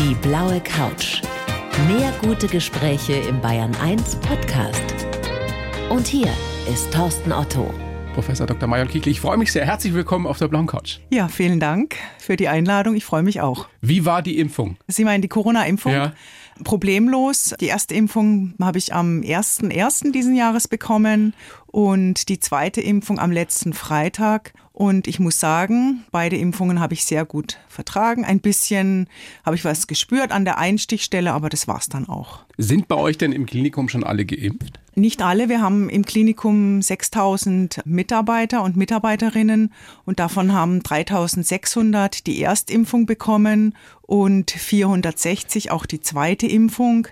Die blaue Couch. Mehr gute Gespräche im Bayern 1 Podcast. Und hier ist Thorsten Otto. Professor Dr. Major Kiekli, ich freue mich sehr. Herzlich willkommen auf der blauen Couch. Ja, vielen Dank für die Einladung. Ich freue mich auch. Wie war die Impfung? Sie meinen die Corona-Impfung? Ja. Problemlos. Die erste Impfung habe ich am 1.1. diesen Jahres bekommen und die zweite Impfung am letzten Freitag. Und ich muss sagen, beide Impfungen habe ich sehr gut vertragen. Ein bisschen habe ich was gespürt an der Einstichstelle, aber das war es dann auch. Sind bei euch denn im Klinikum schon alle geimpft? Nicht alle. Wir haben im Klinikum 6000 Mitarbeiter und Mitarbeiterinnen und davon haben 3600 die Erstimpfung bekommen und 460 auch die zweite Impfung.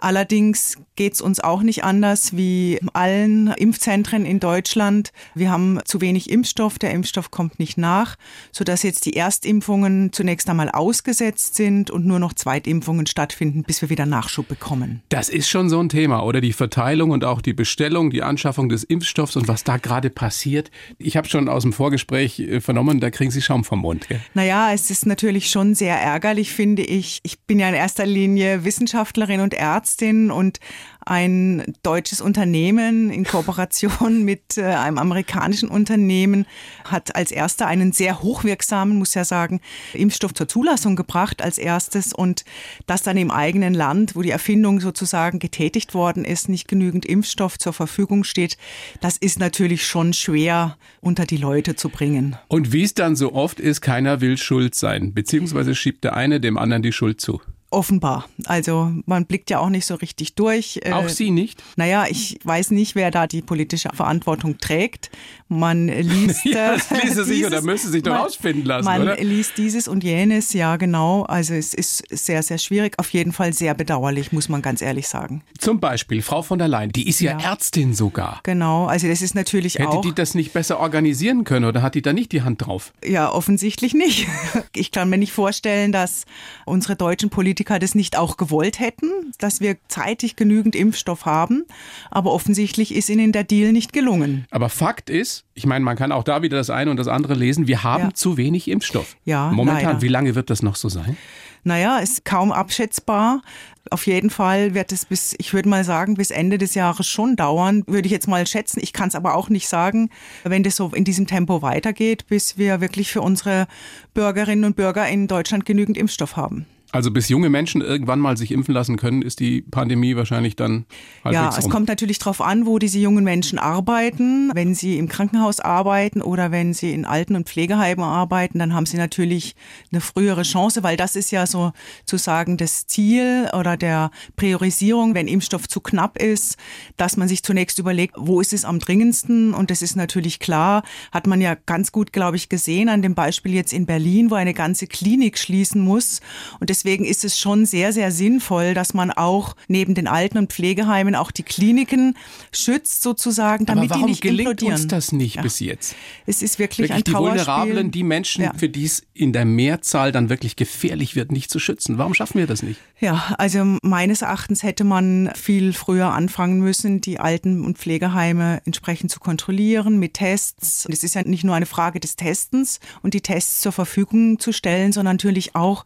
Allerdings geht es uns auch nicht anders wie allen Impfzentren in Deutschland. Wir haben zu wenig Impfstoff, der Impfstoff kommt nicht nach, sodass jetzt die Erstimpfungen zunächst einmal ausgesetzt sind und nur noch Zweitimpfungen stattfinden, bis wir wieder Nachschub bekommen. Das ist schon so ein Thema, oder? Die Verteilung und auch die Bestellung, die Anschaffung des Impfstoffs und was da gerade passiert. Ich habe schon aus dem Vorgespräch äh, vernommen, da kriegen Sie Schaum vom Mund. Gell? Naja, es ist natürlich schon sehr ärgerlich, finde ich. Ich bin ja in erster Linie Wissenschaftlerin und Ärztin und ein deutsches Unternehmen in Kooperation mit äh, einem amerikanischen Unternehmen hat als erster einen sehr hochwirksamen, muss ja sagen, Impfstoff zur Zulassung gebracht als erstes und das dann im eigenen Land, wo die Erfindung sozusagen getätigt worden ist, nicht genügend Impfstoff zur Verfügung steht. Das ist natürlich schon schwer unter die Leute zu bringen. Und wie es dann so oft ist, keiner will schuld sein, beziehungsweise schiebt der eine dem anderen die Schuld zu. Offenbar. Also man blickt ja auch nicht so richtig durch. Auch äh, Sie nicht? Naja, ich weiß nicht, wer da die politische Verantwortung trägt. Man liest. ja, das ließe sich oder müsste sich doch man, ausfinden lassen, man oder? Liest dieses und jenes, ja genau. Also es ist sehr, sehr schwierig. Auf jeden Fall sehr bedauerlich, muss man ganz ehrlich sagen. Zum Beispiel Frau von der Leyen, die ist ja, ja. Ärztin sogar. Genau, also das ist natürlich Hätte auch. Hätte die das nicht besser organisieren können oder hat die da nicht die Hand drauf? Ja, offensichtlich nicht. Ich kann mir nicht vorstellen, dass unsere deutschen Politiker das nicht auch gewollt hätten, dass wir zeitig genügend Impfstoff haben. Aber offensichtlich ist ihnen der Deal nicht gelungen. Aber Fakt ist, ich meine, man kann auch da wieder das eine und das andere lesen, wir haben ja. zu wenig Impfstoff. Ja, Momentan, leider. wie lange wird das noch so sein? Naja, ist kaum abschätzbar. Auf jeden Fall wird es bis, ich würde mal sagen, bis Ende des Jahres schon dauern, würde ich jetzt mal schätzen. Ich kann es aber auch nicht sagen, wenn das so in diesem Tempo weitergeht, bis wir wirklich für unsere Bürgerinnen und Bürger in Deutschland genügend Impfstoff haben. Also bis junge Menschen irgendwann mal sich impfen lassen können, ist die Pandemie wahrscheinlich dann Ja, es um. kommt natürlich darauf an, wo diese jungen Menschen arbeiten. Wenn sie im Krankenhaus arbeiten oder wenn sie in Alten- und Pflegeheimen arbeiten, dann haben sie natürlich eine frühere Chance, weil das ist ja sozusagen das Ziel oder der Priorisierung, wenn Impfstoff zu knapp ist, dass man sich zunächst überlegt, wo ist es am dringendsten? Und das ist natürlich klar, hat man ja ganz gut, glaube ich, gesehen an dem Beispiel jetzt in Berlin, wo eine ganze Klinik schließen muss. Und deswegen ist es schon sehr, sehr sinnvoll, dass man auch neben den Alten- und Pflegeheimen auch die Kliniken schützt sozusagen, damit die nicht gelingt implodieren. uns das nicht Ja. bis jetzt? Es ist wirklich, Wirklich ein die Trauerspiel. Vulnerablen, die Menschen, Ja. für die es in der Mehrzahl dann wirklich gefährlich wird, nicht zu schützen. Warum schaffen wir das nicht? Ja, also meines Erachtens hätte man viel früher anfangen müssen, die Alten- und Pflegeheime entsprechend zu kontrollieren mit Tests. Und es ist ja nicht nur eine Frage des Testens und die Tests zur Verfügung zu stellen, sondern natürlich auch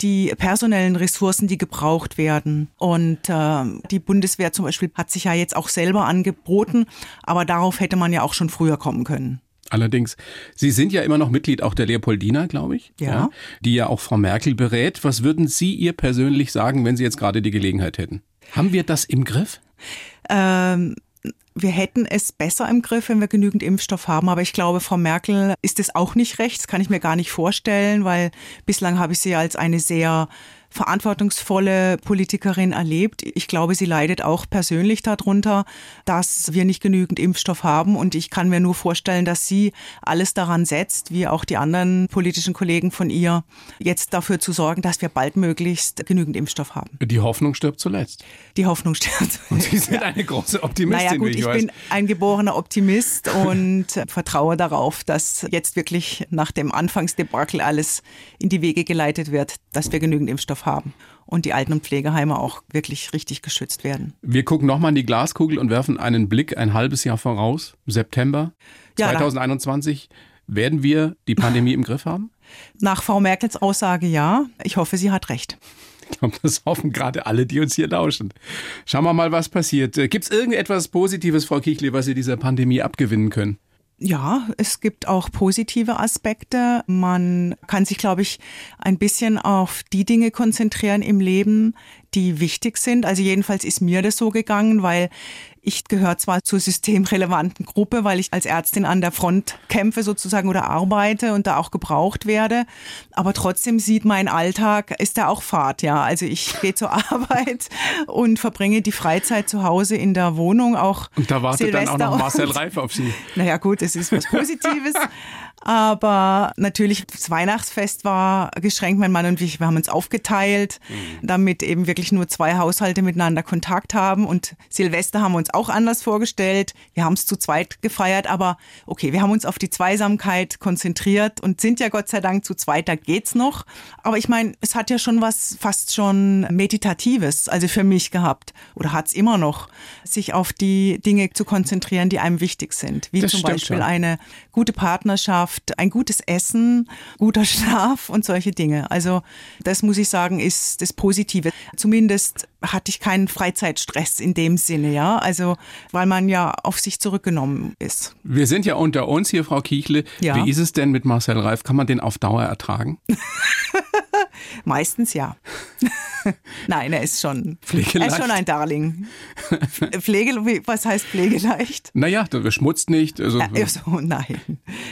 die personellen Ressourcen, die gebraucht werden. Und äh, die Bundeswehr zum Beispiel hat sich ja jetzt auch selber angeboten, aber darauf hätte man ja auch schon früher kommen können. Allerdings, Sie sind ja immer noch Mitglied auch der Leopoldina, glaube ich. Ja. Die ja auch Frau Merkel berät. Was würden Sie ihr persönlich sagen, wenn Sie jetzt gerade die Gelegenheit hätten? Haben wir das im Griff? Ähm, wir hätten es besser im Griff, wenn wir genügend Impfstoff haben. Aber ich glaube, Frau Merkel ist es auch nicht recht. Das kann ich mir gar nicht vorstellen, weil bislang habe ich sie als eine sehr verantwortungsvolle Politikerin erlebt. Ich glaube, sie leidet auch persönlich darunter, dass wir nicht genügend Impfstoff haben. Und ich kann mir nur vorstellen, dass sie alles daran setzt, wie auch die anderen politischen Kollegen von ihr, jetzt dafür zu sorgen, dass wir baldmöglichst genügend Impfstoff haben. Die Hoffnung stirbt zuletzt. Die Hoffnung stirbt. Und Sie sind eine große Optimistin, Naja gut, ich, ich bin ein geborener Optimist und vertraue darauf, dass jetzt wirklich nach dem Anfangsdebakel alles in die Wege geleitet wird, dass wir genügend Impfstoff haben und die Alten- und Pflegeheime auch wirklich richtig geschützt werden. Wir gucken nochmal in die Glaskugel und werfen einen Blick ein halbes Jahr voraus. September Ja, da- 2021. Werden wir die Pandemie im Griff haben? Nach Frau Merkels Aussage ja. Ich hoffe, sie hat recht. Ich glaube, das hoffen gerade alle, die uns hier lauschen. Schauen wir mal, was passiert. Gibt es irgendetwas Positives, Frau Kichle, was Sie dieser Pandemie abgewinnen können? Ja, es gibt auch positive Aspekte. Man kann sich, glaube ich, ein bisschen auf die Dinge konzentrieren im Leben, die wichtig sind. Also jedenfalls ist mir das so gegangen, weil ich gehöre zwar zur systemrelevanten Gruppe, weil ich als Ärztin an der Front kämpfe sozusagen oder arbeite und da auch gebraucht werde, aber trotzdem sieht mein Alltag, ist da auch Fahrt, ja. Also ich gehe zur Arbeit und verbringe die Freizeit zu Hause in der Wohnung auch. Und da wartet Silvester dann auch noch Marcel Reif auf Sie. Naja gut, es ist was Positives. Aber natürlich, das Weihnachtsfest war geschränkt. Mein Mann und ich, wir haben uns aufgeteilt, mhm. damit eben wirklich nur zwei Haushalte miteinander Kontakt haben. Und Silvester haben wir uns auch anders vorgestellt. Wir haben es zu zweit gefeiert, aber okay, wir haben uns auf die Zweisamkeit konzentriert und sind ja Gott sei Dank zu zweit, da geht's noch. Aber ich meine, es hat ja schon was fast schon Meditatives, also für mich gehabt. Oder hat's immer noch, sich auf die Dinge zu konzentrieren, die einem wichtig sind. Wie das zum Beispiel schon. eine gute Partnerschaft Partnerschaft, ein gutes Essen, guter Schlaf und solche Dinge. Also das muss ich sagen, ist das Positive. Zumindest hatte ich keinen Freizeitstress in dem Sinne, ja. Also weil man ja auf sich zurückgenommen ist. Wir sind ja unter uns hier, Frau Kichle. Ja. Wie ist es denn mit Marcel Reif? Kann man den auf Dauer ertragen? Meistens ja. Nein, er ist schon, er ist schon ein Darling. Pflege, was heißt pflegeleicht? Naja, du schmutzt nicht. Also, äh, so, nein.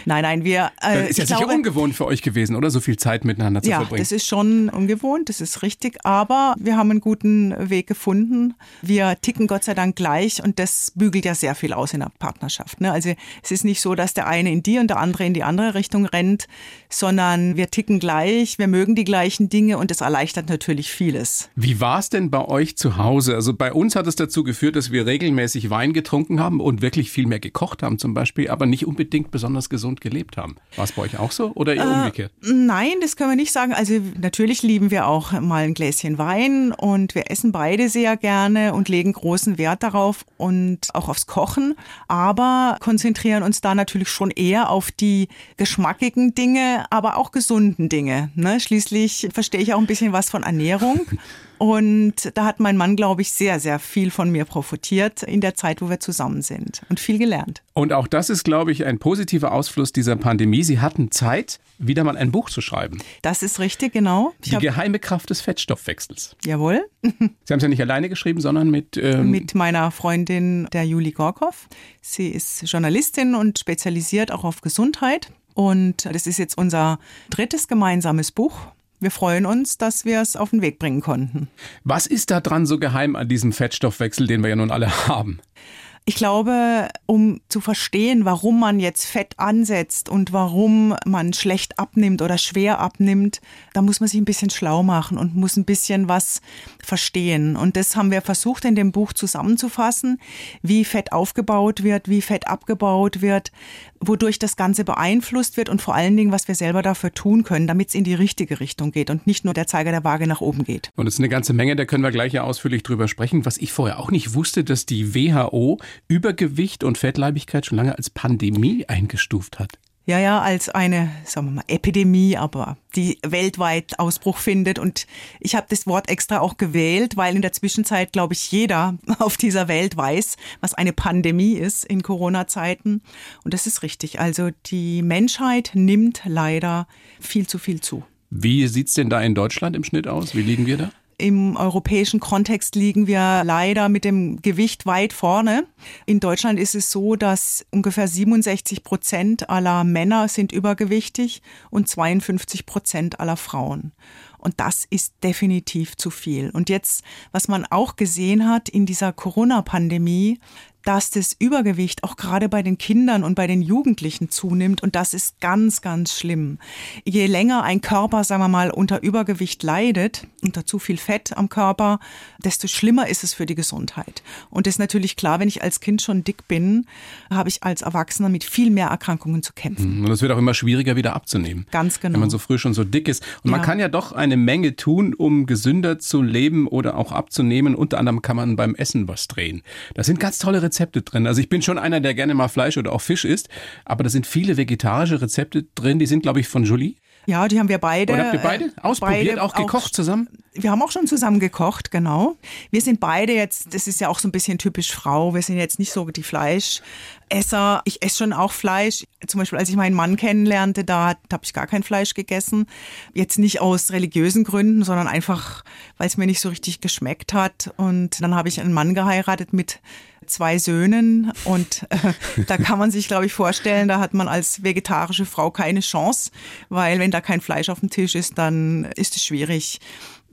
Nein, nein, wir. Äh, das ist ja sicher glaube, ungewohnt für euch gewesen, oder? So viel Zeit miteinander zu ja, verbringen. Ja, das ist schon ungewohnt, das ist richtig. Aber wir haben einen guten Weg gefunden. Wir ticken Gott sei Dank gleich und das bügelt ja sehr viel aus in der Partnerschaft. Ne? Also es ist nicht so, dass der eine in die und der andere in die andere Richtung rennt, sondern wir ticken gleich, wir mögen die gleichen Dinge und das erleichtert natürlich vieles. Wie war es denn bei euch zu Hause? Also bei uns hat es dazu geführt, dass wir regelmäßig Wein getrunken haben und wirklich viel mehr gekocht haben zum Beispiel, aber nicht unbedingt besonders gesund gelebt haben. War es bei euch auch so oder eher äh, umgekehrt? Nein, das können wir nicht sagen. Also natürlich lieben wir auch mal ein Gläschen Wein und wir essen beide sehr gerne und legen großen Wert darauf und auch aufs Kochen, aber konzentrieren uns da natürlich schon eher auf die geschmackigen Dinge, aber auch gesunden Dinge. Ne? Schließlich verstehe ich auch ein bisschen was von Ernährung. Und da hat mein Mann, glaube ich, sehr, sehr viel von mir profitiert in der Zeit, wo wir zusammen sind und viel gelernt. Und auch das ist, glaube ich, ein positiver Ausfluss dieser Pandemie. Sie hatten Zeit, wieder mal ein Buch zu schreiben. Das ist richtig, genau. Ich Die geheime Kraft des Fettstoffwechsels. Jawohl. Sie haben es ja nicht alleine geschrieben, sondern mit... Ähm mit meiner Freundin, der Juli Gorkow. Sie ist Journalistin und spezialisiert auch auf Gesundheit. Und das ist jetzt unser drittes gemeinsames Buch wir freuen uns, dass wir es auf den Weg bringen konnten. Was ist da dran so geheim an diesem Fettstoffwechsel, den wir ja nun alle haben? Ich glaube, um zu verstehen, warum man jetzt Fett ansetzt und warum man schlecht abnimmt oder schwer abnimmt, da muss man sich ein bisschen schlau machen und muss ein bisschen was verstehen. Und das haben wir versucht in dem Buch zusammenzufassen, wie Fett aufgebaut wird, wie Fett abgebaut wird, wodurch das Ganze beeinflusst wird und vor allen Dingen, was wir selber dafür tun können, damit es in die richtige Richtung geht und nicht nur der Zeiger der Waage nach oben geht. Und es ist eine ganze Menge, da können wir gleich ja ausführlich drüber sprechen. Was ich vorher auch nicht wusste, dass die WHO Übergewicht und Fettleibigkeit schon lange als Pandemie eingestuft hat. Ja, ja, als eine, sagen wir mal, Epidemie, aber die weltweit Ausbruch findet. Und ich habe das Wort extra auch gewählt, weil in der Zwischenzeit, glaube ich, jeder auf dieser Welt weiß, was eine Pandemie ist in Corona-Zeiten. Und das ist richtig. Also die Menschheit nimmt leider viel zu viel zu. Wie sieht's denn da in Deutschland im Schnitt aus? Wie liegen wir da? Im europäischen Kontext liegen wir leider mit dem Gewicht weit vorne. In Deutschland ist es so, dass ungefähr 67 Prozent aller Männer sind übergewichtig und 52 Prozent aller Frauen. Und das ist definitiv zu viel. Und jetzt, was man auch gesehen hat in dieser Corona-Pandemie, dass das Übergewicht auch gerade bei den Kindern und bei den Jugendlichen zunimmt. Und das ist ganz, ganz schlimm. Je länger ein Körper, sagen wir mal, unter Übergewicht leidet, unter zu viel Fett am Körper, desto schlimmer ist es für die Gesundheit. Und das ist natürlich klar, wenn ich als Kind schon dick bin, habe ich als Erwachsener mit viel mehr Erkrankungen zu kämpfen. Mhm. Und es wird auch immer schwieriger wieder abzunehmen. Ganz genau. Wenn man so früh schon so dick ist. Und ja. man kann ja doch eine Menge tun, um gesünder zu leben oder auch abzunehmen. Unter anderem kann man beim Essen was drehen. Das sind ganz tolle Rezepte. Rezepte drin. Also ich bin schon einer, der gerne mal Fleisch oder auch Fisch isst, aber da sind viele vegetarische Rezepte drin, die sind, glaube ich, von Julie. Ja, die haben wir beide. Oder habt ihr beide ausprobiert, beide auch gekocht auch, zusammen? Wir haben auch schon zusammen gekocht, genau. Wir sind beide jetzt, das ist ja auch so ein bisschen typisch Frau, wir sind jetzt nicht so die Fleischesser. Ich esse schon auch Fleisch. Zum Beispiel, als ich meinen Mann kennenlernte, da habe ich gar kein Fleisch gegessen. Jetzt nicht aus religiösen Gründen, sondern einfach, weil es mir nicht so richtig geschmeckt hat. Und dann habe ich einen Mann geheiratet mit zwei Söhnen und äh, da kann man sich, glaube ich, vorstellen, da hat man als vegetarische Frau keine Chance, weil wenn da kein Fleisch auf dem Tisch ist, dann ist es schwierig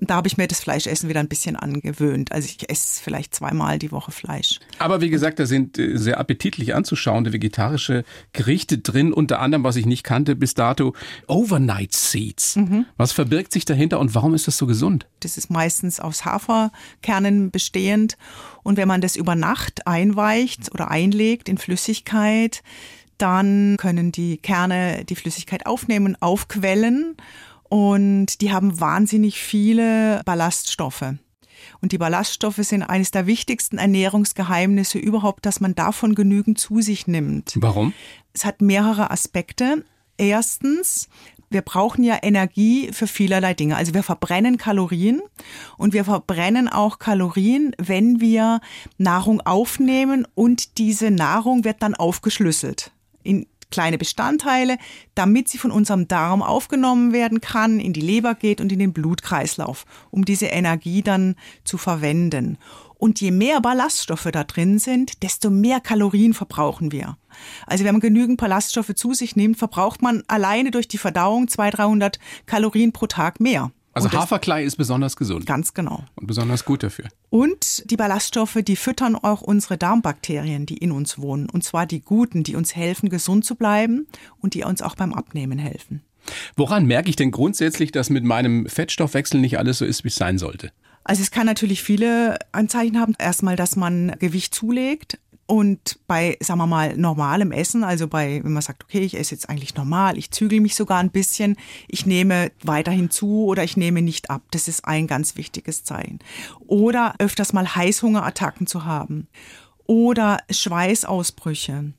da habe ich mir das Fleischessen wieder ein bisschen angewöhnt. Also ich esse vielleicht zweimal die Woche Fleisch. Aber wie gesagt, da sind äh, sehr appetitlich anzuschauende vegetarische Gerichte drin. Unter anderem, was ich nicht kannte bis dato, Overnight Seeds. Mhm. Was verbirgt sich dahinter und warum ist das so gesund? Das ist meistens aus Haferkernen bestehend. Und wenn man das über Nacht einweicht oder einlegt in Flüssigkeit, dann können die Kerne die Flüssigkeit aufnehmen, aufquellen und die haben wahnsinnig viele Ballaststoffe. Und die Ballaststoffe sind eines der wichtigsten Ernährungsgeheimnisse überhaupt, dass man davon genügend zu sich nimmt. Warum? Es hat mehrere Aspekte. Erstens, wir brauchen ja Energie für vielerlei Dinge. Also wir verbrennen Kalorien und wir verbrennen auch Kalorien, wenn wir Nahrung aufnehmen und diese Nahrung wird dann aufgeschlüsselt in kleine Bestandteile, damit sie von unserem Darm aufgenommen werden kann, in die Leber geht und in den Blutkreislauf, um diese Energie dann zu verwenden. Und je mehr Ballaststoffe da drin sind, desto mehr Kalorien verbrauchen wir. Also wenn man genügend Ballaststoffe zu sich nimmt, verbraucht man alleine durch die Verdauung 200, 300 Kalorien pro Tag mehr. Also Haferklei ist besonders gesund. Ganz genau. Und besonders gut dafür. Und die Ballaststoffe, die füttern auch unsere Darmbakterien, die in uns wohnen. Und zwar die guten, die uns helfen, gesund zu bleiben und die uns auch beim Abnehmen helfen. Woran merke ich denn grundsätzlich, dass mit meinem Fettstoffwechsel nicht alles so ist, wie es sein sollte? Also es kann natürlich viele Anzeichen haben. Erstmal, dass man Gewicht zulegt, und bei, sagen wir mal, normalem Essen, also bei, wenn man sagt, okay, ich esse jetzt eigentlich normal, ich zügel mich sogar ein bisschen, ich nehme weiterhin zu oder ich nehme nicht ab, das ist ein ganz wichtiges Zeichen. Oder öfters mal Heißhungerattacken zu haben. Oder Schweißausbrüche.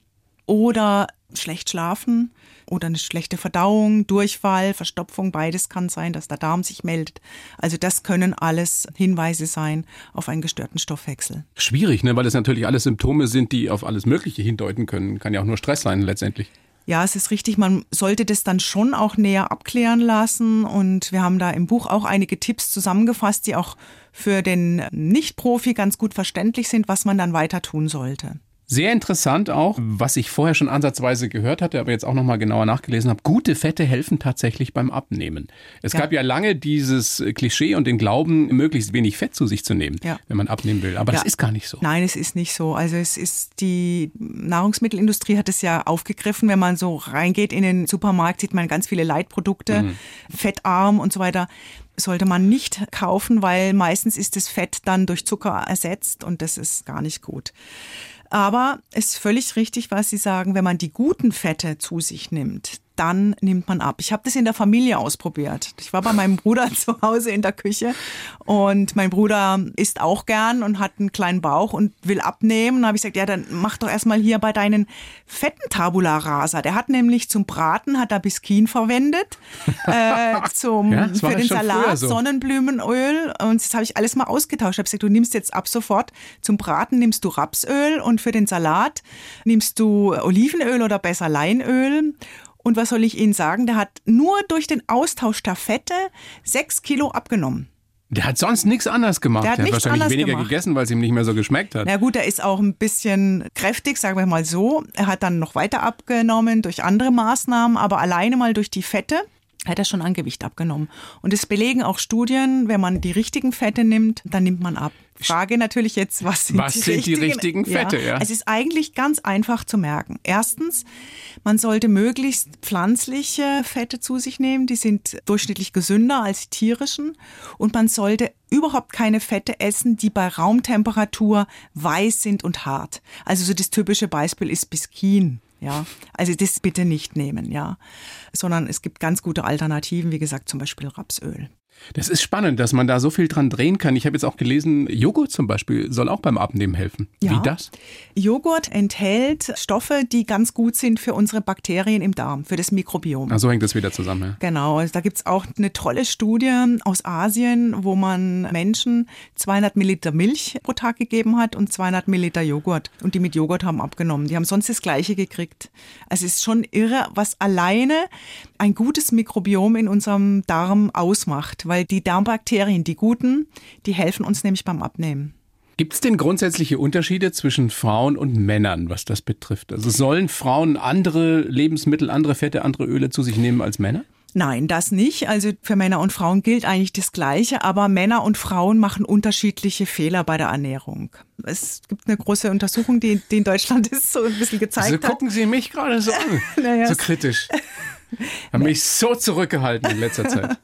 Oder schlecht schlafen oder eine schlechte Verdauung, Durchfall, Verstopfung, beides kann sein, dass der Darm sich meldet. Also das können alles Hinweise sein auf einen gestörten Stoffwechsel. Schwierig, ne? weil das natürlich alles Symptome sind, die auf alles Mögliche hindeuten können. Kann ja auch nur Stress sein letztendlich. Ja, es ist richtig. Man sollte das dann schon auch näher abklären lassen. Und wir haben da im Buch auch einige Tipps zusammengefasst, die auch für den Nicht-Profi ganz gut verständlich sind, was man dann weiter tun sollte. Sehr interessant auch, was ich vorher schon ansatzweise gehört hatte, aber jetzt auch nochmal genauer nachgelesen habe. Gute Fette helfen tatsächlich beim Abnehmen. Es ja. gab ja lange dieses Klischee und den Glauben, möglichst wenig Fett zu sich zu nehmen, ja. wenn man abnehmen will. Aber ja. das ist gar nicht so. Nein, es ist nicht so. Also es ist die Nahrungsmittelindustrie hat es ja aufgegriffen. Wenn man so reingeht in den Supermarkt, sieht man ganz viele Leitprodukte, mhm. fettarm und so weiter sollte man nicht kaufen, weil meistens ist das Fett dann durch Zucker ersetzt und das ist gar nicht gut. Aber es ist völlig richtig, was Sie sagen, wenn man die guten Fette zu sich nimmt, dann nimmt man ab. Ich habe das in der Familie ausprobiert. Ich war bei meinem Bruder zu Hause in der Küche und mein Bruder isst auch gern und hat einen kleinen Bauch und will abnehmen. Da habe ich gesagt, ja, dann mach doch erstmal hier bei deinen fetten Tabula rasa. Der hat nämlich zum Braten hat er Biskin verwendet, äh, zum, ja, für den Salat so. Sonnenblumenöl und das habe ich alles mal ausgetauscht. Ich habe gesagt, du nimmst jetzt ab sofort zum Braten nimmst du Rapsöl und für den Salat nimmst du Olivenöl oder besser Leinöl und was soll ich Ihnen sagen? Der hat nur durch den Austausch der Fette sechs Kilo abgenommen. Der hat sonst nichts anders gemacht. Der hat, der hat wahrscheinlich weniger gemacht. gegessen, weil es ihm nicht mehr so geschmeckt hat. Na gut, er ist auch ein bisschen kräftig, sagen wir mal so. Er hat dann noch weiter abgenommen durch andere Maßnahmen, aber alleine mal durch die Fette hat er schon an Gewicht abgenommen. Und es belegen auch Studien, wenn man die richtigen Fette nimmt, dann nimmt man ab. Frage natürlich jetzt, was sind, was die, sind richtigen? die richtigen Fette? Ja. ja. Es ist eigentlich ganz einfach zu merken. Erstens, man sollte möglichst pflanzliche Fette zu sich nehmen. Die sind durchschnittlich gesünder als die tierischen. Und man sollte überhaupt keine Fette essen, die bei Raumtemperatur weiß sind und hart. Also so das typische Beispiel ist Biskin. Ja, also das bitte nicht nehmen, ja, sondern es gibt ganz gute Alternativen, wie gesagt, zum Beispiel Rapsöl. Das ist spannend, dass man da so viel dran drehen kann. Ich habe jetzt auch gelesen, Joghurt zum Beispiel soll auch beim Abnehmen helfen. Ja. Wie das? Joghurt enthält Stoffe, die ganz gut sind für unsere Bakterien im Darm, für das Mikrobiom. Ach, so hängt das wieder zusammen. Ja. Genau, also da gibt es auch eine tolle Studie aus Asien, wo man Menschen 200 Milliliter Milch pro Tag gegeben hat und 200 Milliliter Joghurt. Und die mit Joghurt haben abgenommen. Die haben sonst das Gleiche gekriegt. Also es ist schon irre, was alleine ein gutes Mikrobiom in unserem Darm ausmacht, weil die Darmbakterien, die guten, die helfen uns nämlich beim Abnehmen. Gibt es denn grundsätzliche Unterschiede zwischen Frauen und Männern, was das betrifft? Also sollen Frauen andere Lebensmittel, andere Fette, andere Öle zu sich nehmen als Männer? Nein, das nicht. Also für Männer und Frauen gilt eigentlich das Gleiche, aber Männer und Frauen machen unterschiedliche Fehler bei der Ernährung. Es gibt eine große Untersuchung, die, die in Deutschland ist, so ein bisschen gezeigt also, hat. gucken Sie mich gerade so an, naja, so kritisch. Haben mich so zurückgehalten in letzter Zeit.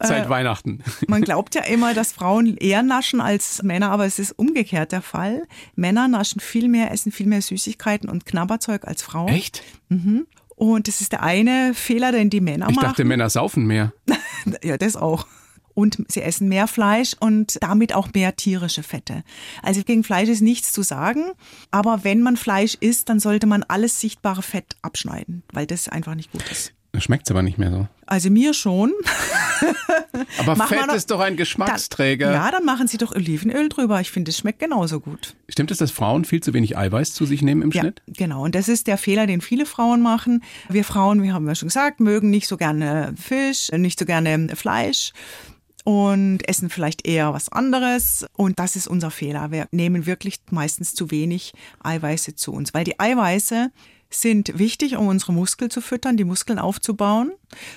Seit äh, Weihnachten. Man glaubt ja immer, dass Frauen eher naschen als Männer, aber es ist umgekehrt der Fall. Männer naschen viel mehr, essen viel mehr Süßigkeiten und Knabberzeug als Frauen. Echt? Mhm. Und das ist der eine Fehler, den die Männer ich machen. Ich dachte, Männer saufen mehr. ja, das auch. Und sie essen mehr Fleisch und damit auch mehr tierische Fette. Also gegen Fleisch ist nichts zu sagen. Aber wenn man Fleisch isst, dann sollte man alles sichtbare Fett abschneiden, weil das einfach nicht gut ist. Schmeckt es aber nicht mehr so. Also mir schon. Aber Fett ist doch ein Geschmacksträger. Dann, ja, dann machen Sie doch Olivenöl drüber. Ich finde, es schmeckt genauso gut. Stimmt es, dass Frauen viel zu wenig Eiweiß zu sich nehmen im ja, Schnitt? Genau, und das ist der Fehler, den viele Frauen machen. Wir Frauen, wir haben ja schon gesagt, mögen nicht so gerne Fisch, nicht so gerne Fleisch und essen vielleicht eher was anderes. Und das ist unser Fehler. Wir nehmen wirklich meistens zu wenig Eiweiße zu uns, weil die Eiweiße sind wichtig, um unsere Muskeln zu füttern, die Muskeln aufzubauen.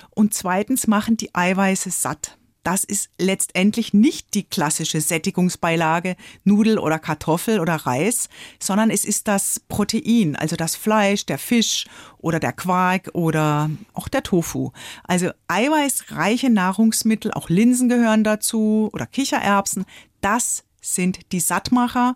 Und zweitens machen die Eiweiße satt. Das ist letztendlich nicht die klassische Sättigungsbeilage Nudel oder Kartoffel oder Reis, sondern es ist das Protein, also das Fleisch, der Fisch oder der Quark oder auch der Tofu. Also eiweißreiche Nahrungsmittel, auch Linsen gehören dazu oder Kichererbsen, das sind die Sattmacher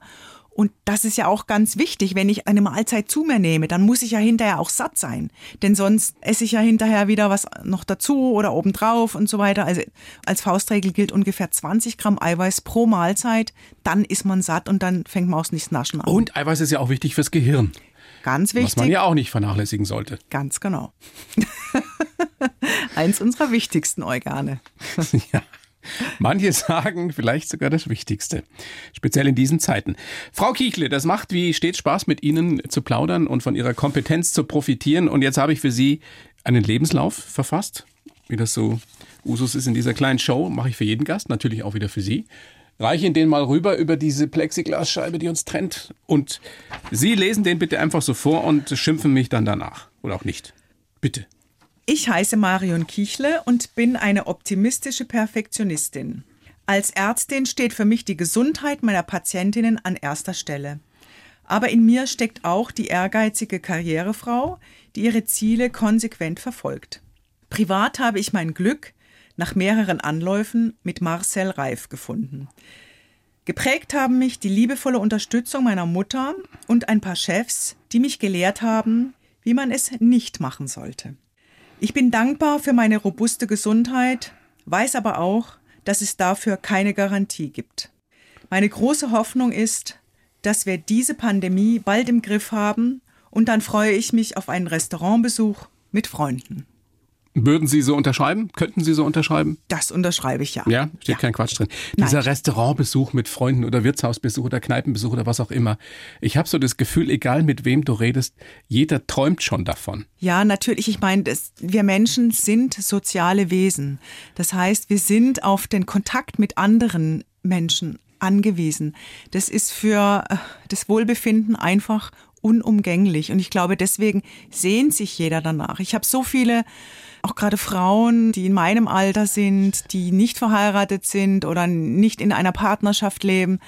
und das ist ja auch ganz wichtig, wenn ich eine Mahlzeit zu mir nehme, dann muss ich ja hinterher auch satt sein. Denn sonst esse ich ja hinterher wieder was noch dazu oder obendrauf und so weiter. Also als Faustregel gilt ungefähr 20 Gramm Eiweiß pro Mahlzeit. Dann ist man satt und dann fängt man aus nichts Naschen an. Und Eiweiß ist ja auch wichtig fürs Gehirn. Ganz wichtig. Was man ja auch nicht vernachlässigen sollte. Ganz genau. Eins unserer wichtigsten Organe. ja. Manche sagen vielleicht sogar das Wichtigste, speziell in diesen Zeiten. Frau Kiechle, das macht wie stets Spaß, mit Ihnen zu plaudern und von Ihrer Kompetenz zu profitieren. Und jetzt habe ich für Sie einen Lebenslauf verfasst, wie das so Usus ist in dieser kleinen Show, mache ich für jeden Gast, natürlich auch wieder für Sie. Reiche Ihnen den mal rüber über diese Plexiglasscheibe, die uns trennt. Und Sie lesen den bitte einfach so vor und schimpfen mich dann danach. Oder auch nicht. Bitte. Ich heiße Marion Kichle und bin eine optimistische Perfektionistin. Als Ärztin steht für mich die Gesundheit meiner Patientinnen an erster Stelle. Aber in mir steckt auch die ehrgeizige Karrierefrau, die ihre Ziele konsequent verfolgt. Privat habe ich mein Glück nach mehreren Anläufen mit Marcel Reif gefunden. Geprägt haben mich die liebevolle Unterstützung meiner Mutter und ein paar Chefs, die mich gelehrt haben, wie man es nicht machen sollte. Ich bin dankbar für meine robuste Gesundheit, weiß aber auch, dass es dafür keine Garantie gibt. Meine große Hoffnung ist, dass wir diese Pandemie bald im Griff haben und dann freue ich mich auf einen Restaurantbesuch mit Freunden. Würden Sie so unterschreiben? Könnten Sie so unterschreiben? Das unterschreibe ich ja. Ja, steht ja. kein Quatsch drin. Nein. Dieser Restaurantbesuch mit Freunden oder Wirtshausbesuch oder Kneipenbesuch oder was auch immer. Ich habe so das Gefühl, egal mit wem du redest, jeder träumt schon davon. Ja, natürlich. Ich meine, wir Menschen sind soziale Wesen. Das heißt, wir sind auf den Kontakt mit anderen Menschen angewiesen. Das ist für äh, das Wohlbefinden einfach unumgänglich. Und ich glaube, deswegen sehnt sich jeder danach. Ich habe so viele auch gerade Frauen, die in meinem Alter sind, die nicht verheiratet sind oder nicht in einer Partnerschaft leben,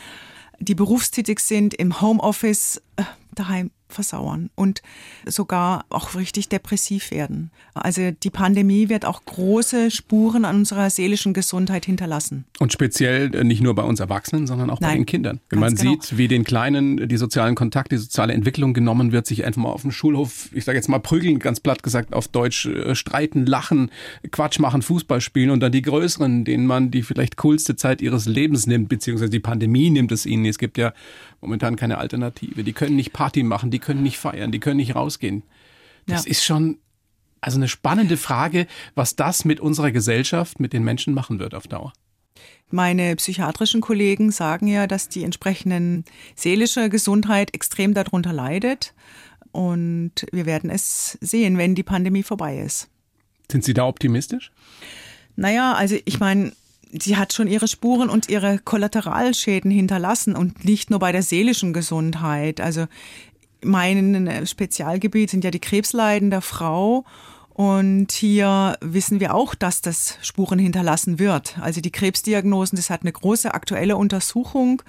die berufstätig sind, im Homeoffice äh, daheim versauern und sogar auch richtig depressiv werden. Also die Pandemie wird auch große Spuren an unserer seelischen Gesundheit hinterlassen. Und speziell äh, nicht nur bei uns Erwachsenen, sondern auch Nein, bei den Kindern. Wenn man genau. sieht, wie den Kleinen die sozialen Kontakte, die soziale Entwicklung genommen wird, sich einfach mal auf dem Schulhof, ich sage jetzt mal prügeln, ganz platt gesagt auf Deutsch, äh, streiten, lachen, Quatsch machen, Fußball spielen und dann die Größeren, denen man die vielleicht coolste Zeit ihres Lebens nimmt, beziehungsweise die Pandemie nimmt es ihnen. Es gibt ja momentan keine Alternative. Die können nicht Party machen, die können nicht feiern, die können nicht rausgehen. Das ja. ist schon also eine spannende Frage, was das mit unserer Gesellschaft, mit den Menschen machen wird auf Dauer. Meine psychiatrischen Kollegen sagen ja, dass die entsprechenden seelische Gesundheit extrem darunter leidet. Und wir werden es sehen, wenn die Pandemie vorbei ist. Sind Sie da optimistisch? Naja, also ich meine, sie hat schon ihre Spuren und ihre Kollateralschäden hinterlassen und nicht nur bei der seelischen Gesundheit. Also mein Spezialgebiet sind ja die Krebsleiden der Frau. Und hier wissen wir auch, dass das Spuren hinterlassen wird. Also die Krebsdiagnosen, das hat eine große aktuelle Untersuchung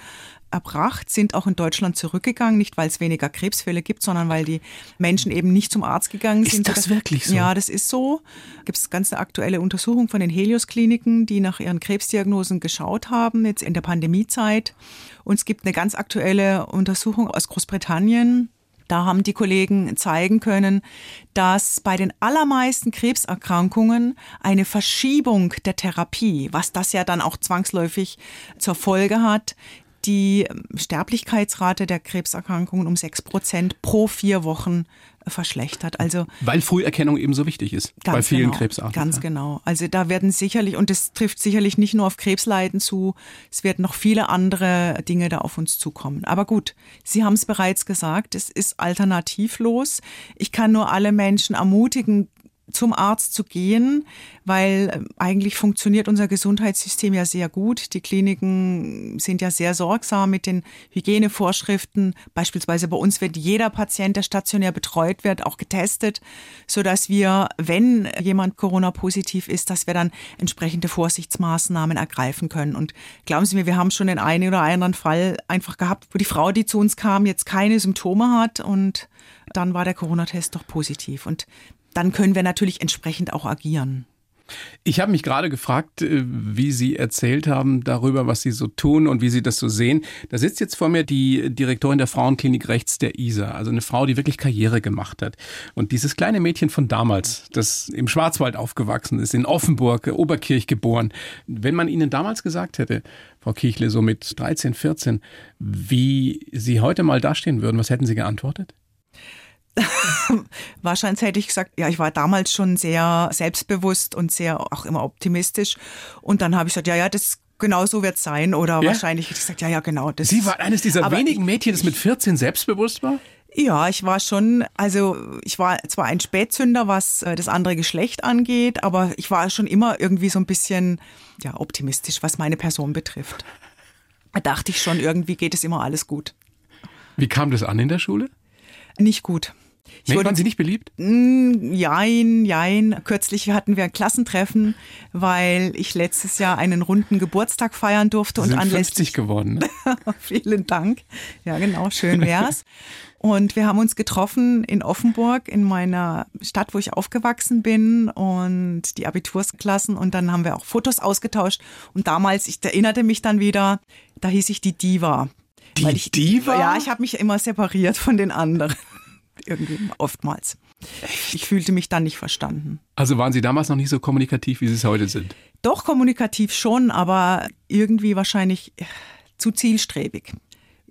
erbracht, sind auch in Deutschland zurückgegangen, nicht weil es weniger Krebsfälle gibt, sondern weil die Menschen eben nicht zum Arzt gegangen ist sind. Ist das wirklich so? Ja, das ist so. Gibt es ganz eine aktuelle Untersuchung von den Helios-Kliniken, die nach ihren Krebsdiagnosen geschaut haben, jetzt in der Pandemiezeit. Und es gibt eine ganz aktuelle Untersuchung aus Großbritannien, da haben die Kollegen zeigen können, dass bei den allermeisten Krebserkrankungen eine Verschiebung der Therapie, was das ja dann auch zwangsläufig zur Folge hat, die Sterblichkeitsrate der Krebserkrankungen um sechs Prozent pro vier Wochen verschlechtert. Also weil Früherkennung eben so wichtig ist bei vielen genau, Krebsarten. Ganz genau. Also da werden sicherlich und das trifft sicherlich nicht nur auf Krebsleiden zu, es werden noch viele andere Dinge da auf uns zukommen. Aber gut, Sie haben es bereits gesagt, es ist alternativlos. Ich kann nur alle Menschen ermutigen, zum Arzt zu gehen, weil ähm, eigentlich funktioniert unser Gesundheitssystem ja sehr gut. Die Kliniken sind ja sehr sorgsam mit den Hygienevorschriften. Beispielsweise bei uns wird jeder Patient, der stationär betreut wird, auch getestet, so dass wir, wenn jemand Corona-positiv ist, dass wir dann entsprechende Vorsichtsmaßnahmen ergreifen können. Und glauben Sie mir, wir haben schon den einen oder anderen Fall einfach gehabt, wo die Frau, die zu uns kam, jetzt keine Symptome hat und dann war der Corona-Test doch positiv. Und dann können wir natürlich entsprechend auch agieren. Ich habe mich gerade gefragt, äh, wie Sie erzählt haben darüber, was Sie so tun und wie Sie das so sehen. Da sitzt jetzt vor mir die Direktorin der Frauenklinik rechts der ISA, also eine Frau, die wirklich Karriere gemacht hat. Und dieses kleine Mädchen von damals, das im Schwarzwald aufgewachsen ist, in Offenburg, Oberkirch geboren, wenn man Ihnen damals gesagt hätte, Frau Kichle, so mit 13, 14, wie Sie heute mal dastehen würden, was hätten Sie geantwortet? Wahrscheinlich hätte ich gesagt, ja, ich war damals schon sehr selbstbewusst und sehr auch immer optimistisch. Und dann habe ich gesagt, ja, ja, das genau so wird es sein. Oder ja? wahrscheinlich hätte ich gesagt, ja, ja, genau. Das Sie war eines dieser wenigen Mädchen, das mit 14 selbstbewusst war? Ja, ich war schon, also ich war zwar ein Spätzünder, was äh, das andere Geschlecht angeht, aber ich war schon immer irgendwie so ein bisschen ja, optimistisch, was meine Person betrifft. Da dachte ich schon, irgendwie geht es immer alles gut. Wie kam das an in der Schule? Nicht gut. Ich nee, waren Sie nicht beliebt? Jein, jein. Kürzlich hatten wir ein Klassentreffen, weil ich letztes Jahr einen runden Geburtstag feiern durfte. Sie und 50 geworden. Ne? Vielen Dank. Ja, genau, schön wär's. Und wir haben uns getroffen in Offenburg, in meiner Stadt, wo ich aufgewachsen bin und die Abitursklassen. Und dann haben wir auch Fotos ausgetauscht. Und damals, ich erinnerte mich dann wieder, da hieß ich die Diva. Die ich, Diva? Ja, ich habe mich immer separiert von den anderen irgendwie oftmals. Ich fühlte mich dann nicht verstanden. Also waren Sie damals noch nicht so kommunikativ, wie Sie es heute sind? Doch kommunikativ schon, aber irgendwie wahrscheinlich zu zielstrebig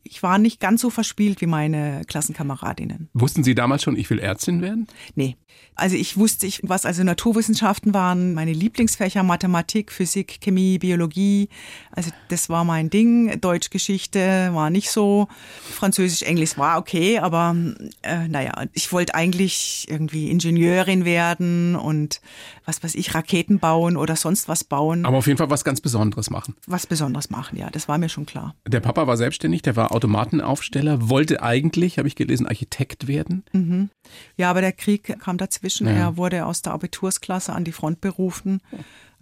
ich war nicht ganz so verspielt wie meine Klassenkameradinnen. Wussten Sie damals schon, ich will Ärztin werden? Nee. Also ich wusste, ich, was also Naturwissenschaften waren, meine Lieblingsfächer Mathematik, Physik, Chemie, Biologie. Also das war mein Ding. Deutsch, Geschichte war nicht so. Französisch, Englisch war okay, aber äh, naja, ich wollte eigentlich irgendwie Ingenieurin werden und was weiß ich, Raketen bauen oder sonst was bauen. Aber auf jeden Fall was ganz Besonderes machen. Was Besonderes machen, ja, das war mir schon klar. Der Papa war selbstständig, der war Automatenaufsteller, wollte eigentlich, habe ich gelesen, Architekt werden. Mhm. Ja, aber der Krieg kam dazwischen. Ja. Er wurde aus der Abitursklasse an die Front berufen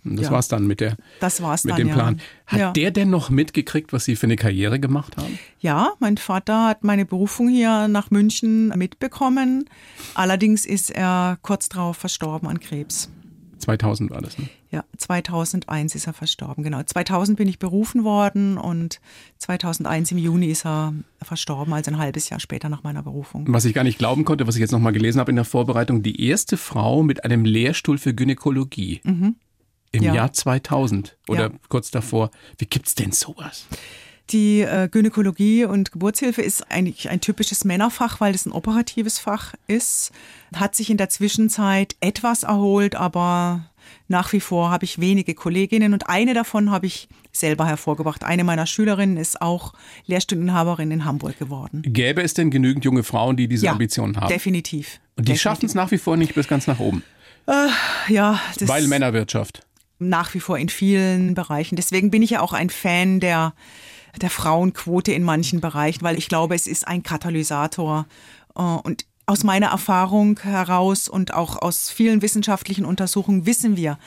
Das ja. war's dann mit der das war's mit dann, dem ja. Plan. Hat Ja. der denn noch mitgekriegt, was Sie für eine Karriere gemacht haben? Ja, mein Vater hat meine Berufung hier nach München mitbekommen. Allerdings ist er kurz darauf verstorben an Krebs. 2000 war das, ne? Ja, 2001 ist er verstorben, genau. 2000 bin ich berufen worden und 2001 im Juni ist er verstorben, also ein halbes Jahr später nach meiner Berufung. Was ich gar nicht glauben konnte, was ich jetzt noch mal gelesen habe in der Vorbereitung, die erste Frau mit einem Lehrstuhl für Gynäkologie im Mhm. Ja. Jahr 2000 oder Ja. kurz davor. Wie gibt's denn sowas? Die äh, Gynäkologie und Geburtshilfe ist eigentlich ein typisches Männerfach, weil es ein operatives Fach ist. Hat sich in der Zwischenzeit etwas erholt, aber nach wie vor habe ich wenige Kolleginnen und eine davon habe ich selber hervorgebracht. Eine meiner Schülerinnen ist auch Lehrstundeninhaberin in Hamburg geworden. Gäbe es denn genügend junge Frauen, die diese Ja, Ambitionen haben? Definitiv. Und die schaffen es nach wie vor nicht bis ganz nach oben, Ja, das weil Männerwirtschaft. nach wie vor in vielen Bereichen. Deswegen bin ich ja auch ein Fan der, der Frauenquote in manchen Bereichen, weil ich glaube, es ist ein Katalysator. Äh, Und aus meiner Erfahrung heraus und auch aus vielen wissenschaftlichen Untersuchungen wissen wir,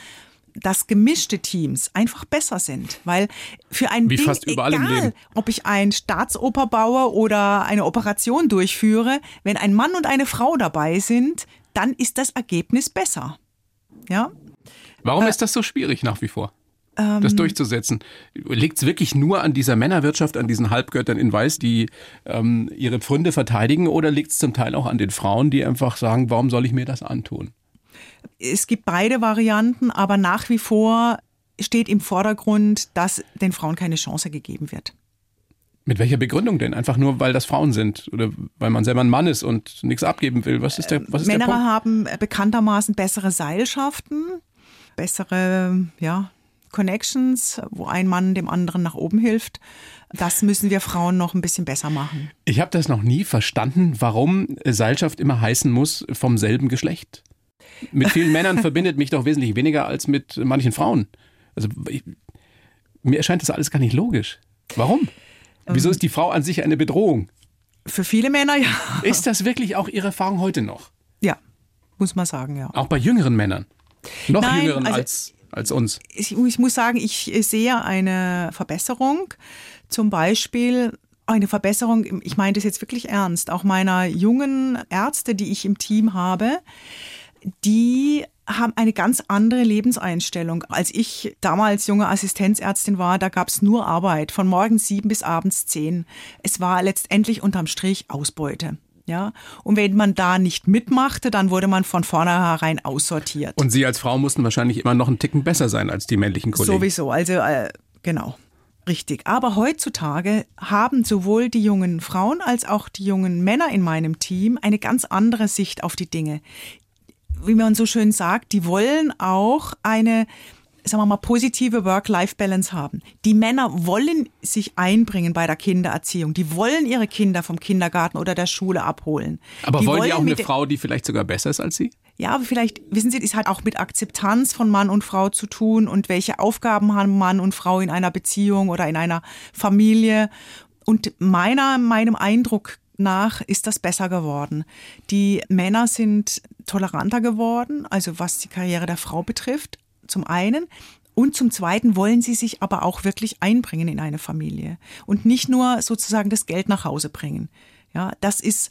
dass gemischte Teams einfach besser sind, weil für ein Wie Ding, fast überall egal, ob ich ein Staatsoper baue oder eine Operation durchführe, wenn ein Mann und eine Frau dabei sind, dann ist das Ergebnis besser. Ja, Warum Äh, ist das so schwierig nach wie vor? Ähm, das durchzusetzen. Liegt es wirklich nur an dieser Männerwirtschaft, an diesen Halbgöttern in Weiß, die ähm, ihre Pfründe verteidigen, oder liegt es zum Teil auch an den Frauen, die einfach sagen, warum soll ich mir das antun? es gibt beide Varianten, aber nach wie vor steht im Vordergrund, dass den Frauen keine Chance gegeben wird. Mit welcher Begründung denn? Einfach nur, weil das Frauen sind oder weil man selber ein Mann ist und nichts abgeben will. Was ist der, was ist Männer der Punkt? haben bekanntermaßen bessere Seilschaften, bessere ja, Connections, wo ein Mann dem anderen nach oben hilft. Das müssen wir Frauen noch ein bisschen besser machen. Ich habe das noch nie verstanden, warum Seilschaft immer heißen muss vom selben Geschlecht. Mit vielen Männern verbindet mich doch wesentlich weniger als mit manchen Frauen. Also ich, mir erscheint das alles gar nicht logisch. Warum? Wieso ist die Frau an sich eine Bedrohung? Für viele Männer, ja. Ist das wirklich auch Ihre Erfahrung heute noch? Ja, muss man sagen, ja. Auch bei jüngeren Männern? Noch Nein, jüngeren also- als, als uns? ich, ich muss sagen, ich sehe eine Verbesserung. Zum Beispiel eine Verbesserung, ich meine das jetzt wirklich ernst, auch meiner jungen Ärzte, die ich im Team habe, die haben eine ganz andere Lebenseinstellung. Als ich damals junge Assistenzärztin war, da gab es nur Arbeit, von morgens sieben bis abends zehn. Es war letztendlich unterm Strich Ausbeute. Ja, und wenn man da nicht mitmachte, dann wurde man von vornherein aussortiert. Und Sie als Frau mussten wahrscheinlich immer noch einen Ticken besser sein als die männlichen Kollegen. Sowieso, also äh, genau. Richtig. Aber heutzutage haben sowohl die jungen Frauen als auch die jungen Männer in meinem Team eine ganz andere Sicht auf die Dinge. Wie man so schön sagt, die wollen auch eine, sagen wir mal, positive Work-Life-Balance haben. Die Männer wollen sich einbringen bei der Kindererziehung. Die wollen ihre Kinder vom Kindergarten oder der Schule abholen. Aber die wollen die auch eine Frau, die vielleicht sogar besser ist als Sie? ja, aber vielleicht, wissen Sie, das hat auch mit Akzeptanz von Mann und Frau zu tun und welche Aufgaben haben Mann und Frau in einer Beziehung oder in einer Familie. Und meiner, meinem Eindruck nach ist das besser geworden. Die Männer sind toleranter geworden, also was die Karriere der Frau betrifft, zum einen. Und zum Zweiten wollen sie sich aber auch wirklich einbringen in eine Familie und nicht nur sozusagen das Geld nach Hause bringen. Ja, das ist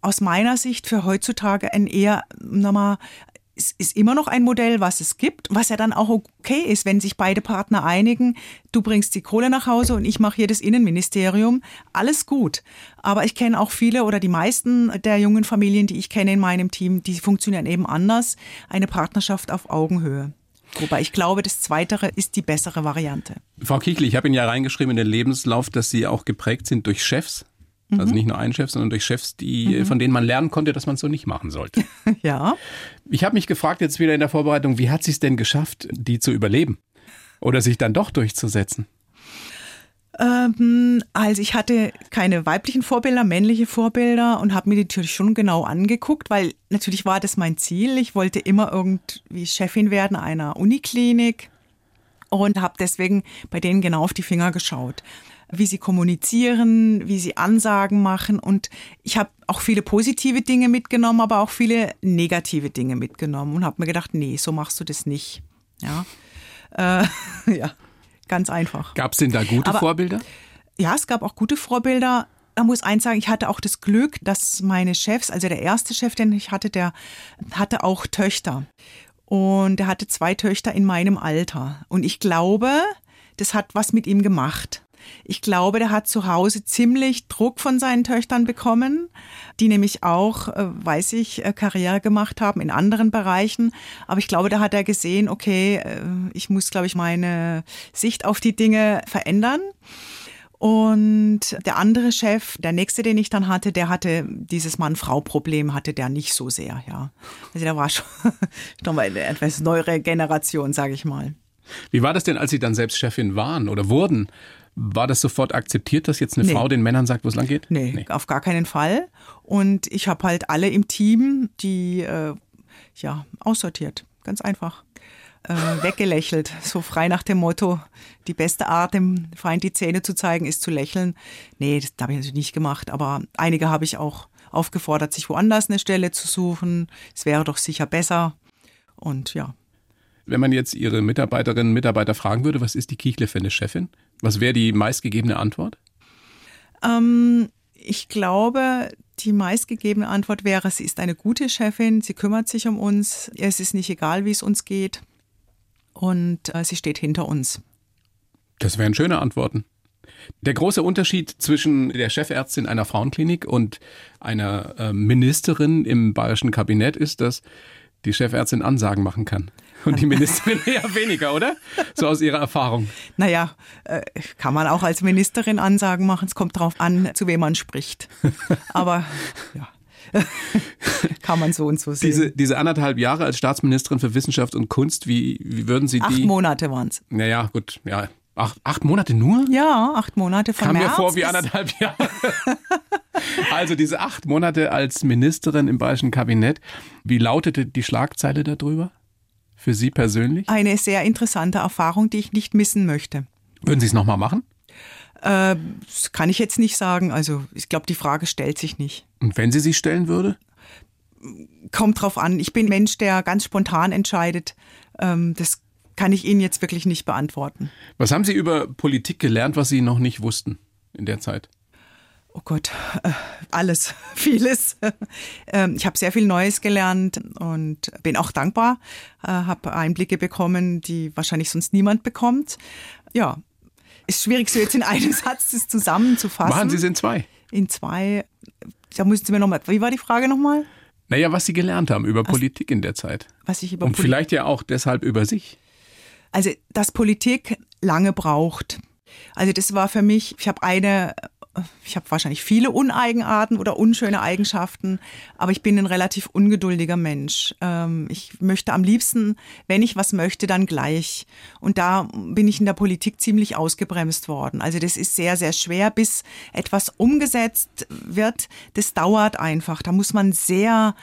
aus meiner Sicht für heutzutage ein eher, nochmal, es ist immer noch ein Modell, was es gibt, was ja dann auch okay ist, wenn sich beide Partner einigen, du bringst die Kohle nach Hause und ich mache hier das Innenministerium, alles gut. Aber ich kenne auch viele oder die meisten der jungen Familien, die ich kenne in meinem Team, die funktionieren eben anders, eine Partnerschaft auf Augenhöhe. Wobei ich glaube, das Zweitere ist die bessere Variante. Frau Kichli, ich habe Ihnen ja reingeschrieben in den Lebenslauf, dass Sie auch geprägt sind durch Chefs. Mhm. Also nicht nur einen Chef, sondern durch Chefs, die, von denen man lernen konnte, dass man es so nicht machen sollte. Ja. Ich habe mich gefragt jetzt wieder in der Vorbereitung, wie hat sie es denn geschafft, die zu überleben? Oder sich dann doch durchzusetzen? Ähm, also ich hatte keine weiblichen Vorbilder, männliche Vorbilder und habe mir die natürlich schon genau angeguckt, weil natürlich war das mein Ziel. Ich wollte immer irgendwie Chefin werden einer Uniklinik und habe deswegen bei denen genau auf die Finger geschaut, wie sie kommunizieren, wie sie Ansagen machen und ich habe auch viele positive Dinge mitgenommen, aber auch viele negative Dinge mitgenommen und habe mir gedacht, nee, so machst du das nicht. Ja. Äh, ja, ganz einfach. Gab es denn da gute Aber- Vorbilder? Ja, es gab auch gute Vorbilder. Man muss eins sagen, ich hatte auch das Glück, dass meine Chefs, also der erste Chef, den ich hatte, der hatte auch Töchter. Und er hatte zwei Töchter in meinem Alter. Und ich glaube, das hat was mit ihm gemacht. Ich glaube, der hat zu Hause ziemlich Druck von seinen Töchtern bekommen, die nämlich auch, äh, weiß ich, äh, Karriere gemacht haben in anderen Bereichen. Aber ich glaube, da hat er gesehen, okay, äh, ich muss, glaube ich, meine Sicht auf die Dinge verändern. Und der andere Chef, der nächste, den ich dann hatte, der hatte dieses Mann-Frau-Problem, hatte der nicht so sehr, ja. Also der war schon, schon mal eine etwas neuere Generation, sage ich mal. Wie war das denn, als Sie dann selbst Chefin waren oder wurden? War das sofort akzeptiert, dass jetzt eine Nee. Frau den Männern sagt, wo es lang geht? Nee, auf gar keinen Fall. Und ich habe halt alle im Team, die äh, ja aussortiert, ganz einfach. Äh, weggelächelt, so frei nach dem Motto, die beste Art, dem Feind die Zähne zu zeigen, ist zu lächeln. Nee, das habe ich natürlich nicht gemacht, aber einige habe ich auch aufgefordert, sich woanders eine Stelle zu suchen. Es wäre doch sicher besser. Und ja, Wenn man jetzt Ihre Mitarbeiterinnen und Mitarbeiter fragen würde, was ist die Kichle für eine Chefin? Was wäre die meistgegebene Antwort? Ähm, ich glaube, die meistgegebene Antwort wäre, sie ist eine gute Chefin, sie kümmert sich um uns, es ist nicht egal, wie es uns geht und äh, sie steht hinter uns. Das wären schöne Antworten. Der große Unterschied zwischen der Chefärztin einer Frauenklinik und einer äh, Ministerin im bayerischen Kabinett ist, dass die Chefärztin Ansagen machen kann. Und die Ministerin eher weniger, oder? So aus Ihrer Erfahrung. Naja, äh, kann man auch als Ministerin Ansagen machen, es kommt darauf an, zu wem man spricht. Aber ja, kann man so und so sehen. Diese, diese anderthalb Jahre als Staatsministerin für Wissenschaft und Kunst, wie, wie würden Sie acht die. Monate waren es. Naja, gut, ja. Acht, acht Monate nur? Ja, acht Monate von Kam mir März vor wie anderthalb Jahre. also diese acht Monate als Ministerin im bayerischen Kabinett. Wie lautete die Schlagzeile darüber? Für Sie persönlich? Eine sehr interessante Erfahrung, die ich nicht missen möchte. Würden Sie es nochmal machen? Äh, das kann ich jetzt nicht sagen. Also ich glaube, die Frage stellt sich nicht. Und wenn sie sich stellen würde? Kommt drauf an. Ich bin ein Mensch, der ganz spontan entscheidet. Ähm, das kann ich Ihnen jetzt wirklich nicht beantworten. Was haben Sie über Politik gelernt, was Sie noch nicht wussten in der Zeit? Oh Gott, äh, alles, vieles. Ähm, Ich habe sehr viel Neues gelernt und bin auch dankbar. Äh, Habe Einblicke bekommen, die wahrscheinlich sonst niemand bekommt. Ja, ist schwierig, so jetzt in einem Satz das zusammenzufassen. Machen Sie es in zwei. in zwei. Da müssten Sie mir nochmal. Wie war die Frage nochmal? Naja, was Sie gelernt haben über Politik in der Zeit. Was ich über Und Poli- vielleicht ja auch deshalb über sich. Also, dass Politik lange braucht. Also, das war für mich, ich habe eine, ich habe wahrscheinlich viele Uneigenarten oder unschöne Eigenschaften, aber ich bin ein relativ ungeduldiger Mensch. Ähm, Ich möchte am liebsten, wenn ich was möchte, dann gleich. Und da bin ich in der Politik ziemlich ausgebremst worden. Also, das ist sehr, sehr schwer, bis etwas umgesetzt wird. Das dauert einfach. Da muss man sehr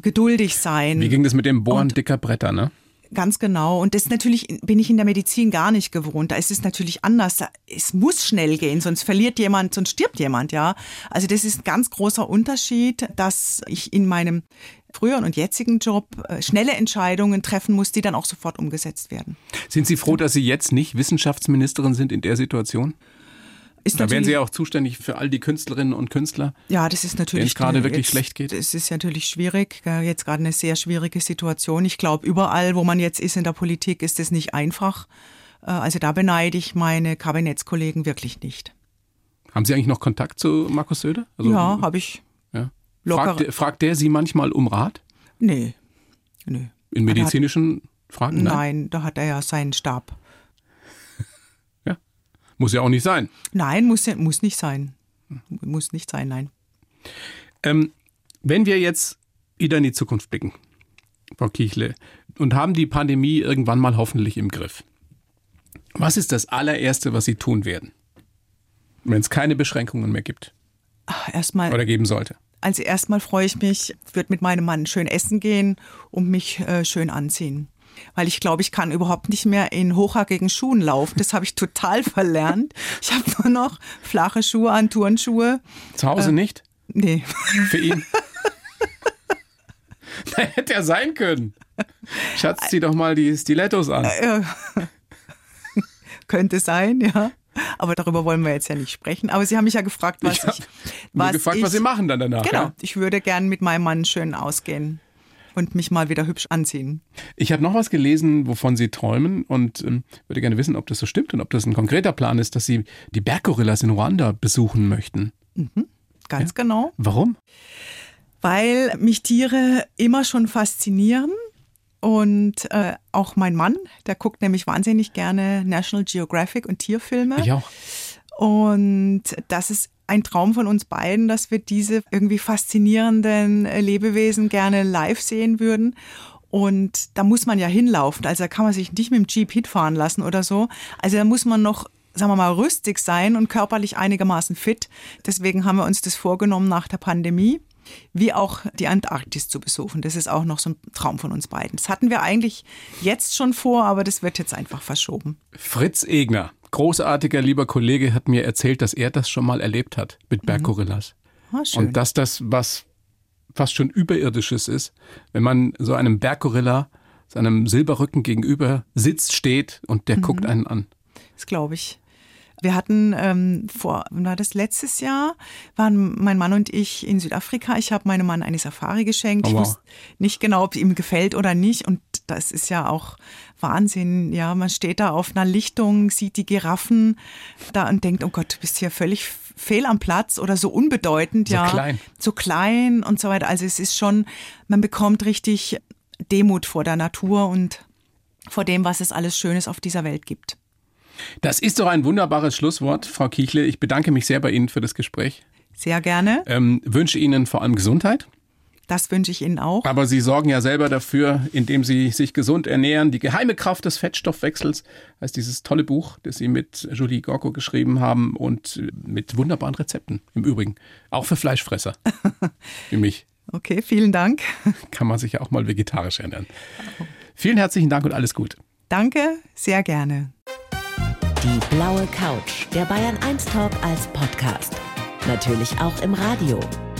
geduldig sein. Wie ging das mit dem Bohren dicker Bretter, ne? Ganz genau. Und das natürlich bin ich in der Medizin gar nicht gewohnt. Da ist es natürlich anders. Es muss schnell gehen, sonst verliert jemand, sonst stirbt jemand, ja. Also das ist ein ganz großer Unterschied, dass ich in meinem früheren und jetzigen Job äh, schnelle Entscheidungen treffen muss, die dann auch sofort umgesetzt werden. Sind Sie froh, dass Sie jetzt nicht Wissenschaftsministerin sind in der Situation? Ist Da wären Sie ja auch zuständig für all die Künstlerinnen und Künstler. Ja, das ist natürlich. Denen es gerade wirklich jetzt- schlecht geht? Es ist natürlich schwierig, jetzt gerade eine sehr schwierige Situation. Ich glaube, überall, wo man jetzt ist in der Politik, ist es nicht einfach. Äh, Also da beneide ich meine Kabinettskollegen wirklich nicht. Haben Sie eigentlich noch Kontakt zu Markus Söder? Also, ja, habe ich. ja. Fragt, der- fragt der Sie manchmal um Rat? Nee. Nee. In medizinischen Fragen? Nein, da hat er ja seinen Stab. Muss ja auch nicht sein. Nein, muss, muss nicht sein. Muss nicht sein, nein. Ähm, wenn wir jetzt wieder in die Zukunft blicken, Frau Kichle, und haben die Pandemie irgendwann mal hoffentlich im Griff, was ist das allererste, was Sie tun werden, wenn es keine Beschränkungen mehr gibt Erstmal, oder geben sollte? also erstmal freue ich mich, würde mit meinem Mann schön essen gehen und mich äh, schön anziehen. Weil ich glaube, ich kann überhaupt nicht mehr in hochhackigen Schuhen laufen. Das habe ich total verlernt. Ich habe nur noch flache Schuhe an, Turnschuhe. Zu Hause nicht? Nee. Für ihn? da hätte er sein können. Schatz, zieh doch mal die Stilettos an. Äh, Könnte sein, ja. Aber darüber wollen wir jetzt ja nicht sprechen. Aber Sie haben mich ja gefragt, was ich, ich was gefragt, ich, was Sie machen dann danach. Genau. Ja? Ich würde gern mit meinem Mann schön ausgehen und mich mal wieder hübsch anziehen. Ich habe noch was gelesen, wovon Sie träumen und ähm, würde gerne wissen, ob das so stimmt und ob das ein konkreter Plan ist, dass Sie die Berggorillas in Ruanda besuchen möchten. Mhm, ganz ja? genau. Warum? Weil mich Tiere immer schon faszinieren. Und äh, auch mein Mann, der guckt nämlich wahnsinnig gerne National Geographic und Tierfilme. Ich auch. Und das ist ein Traum von uns beiden, dass wir diese irgendwie faszinierenden äh, Lebewesen gerne live sehen würden. Und da muss man ja hinlaufen. Also da kann man sich nicht mit dem Jeep hinfahren lassen oder so. Also da muss man noch sagen wir mal, rüstig sein und körperlich einigermaßen fit. Deswegen haben wir uns das vorgenommen nach der Pandemie, wie auch die Antarktis zu besuchen. Das ist auch noch so ein Traum von uns beiden. Das hatten wir eigentlich jetzt schon vor, aber das wird jetzt einfach verschoben. Fritz Egner, großartiger lieber Kollege hat mir erzählt, dass er das schon mal erlebt hat mit mhm. Berggorillas. Mhm. Oh, und dass das was fast schon überirdisches ist, wenn man so einem Berggorilla, seinem Silberrücken gegenüber sitzt, steht und der mhm. guckt einen an. Das glaube ich. Wir hatten ähm, vor, war das letztes Jahr, waren mein Mann und ich in Südafrika. Ich habe meinem Mann eine Safari geschenkt. Oh, wow. Ich wusste nicht genau, ob ihm gefällt oder nicht. Und das ist ja auch Wahnsinn. Ja, man steht da auf einer Lichtung, sieht die Giraffen da und denkt, oh Gott, du bist hier völlig fehl am Platz oder so unbedeutend. So ja, klein. So klein und so weiter. Also es ist schon, man bekommt richtig Demut vor der Natur und vor dem, was es alles Schönes auf dieser Welt gibt. Das ist doch ein wunderbares Schlusswort, Frau Kichle. Ich bedanke mich sehr bei Ihnen für das Gespräch. Sehr gerne. Ähm, wünsche Ihnen vor allem Gesundheit. Das wünsche ich Ihnen auch. Aber Sie sorgen ja selber dafür, indem Sie sich gesund ernähren. Die geheime Kraft des Fettstoffwechsels heißt dieses tolle Buch, das Sie mit Julie Gorko geschrieben haben und mit wunderbaren Rezepten im Übrigen. Auch für Fleischfresser wie mich. Okay, vielen Dank. Kann man sich ja auch mal vegetarisch ernähren. Vielen herzlichen Dank und alles gut. Danke, sehr gerne. Die blaue Couch, der Bayern 1 Talk als Podcast. Natürlich auch im Radio.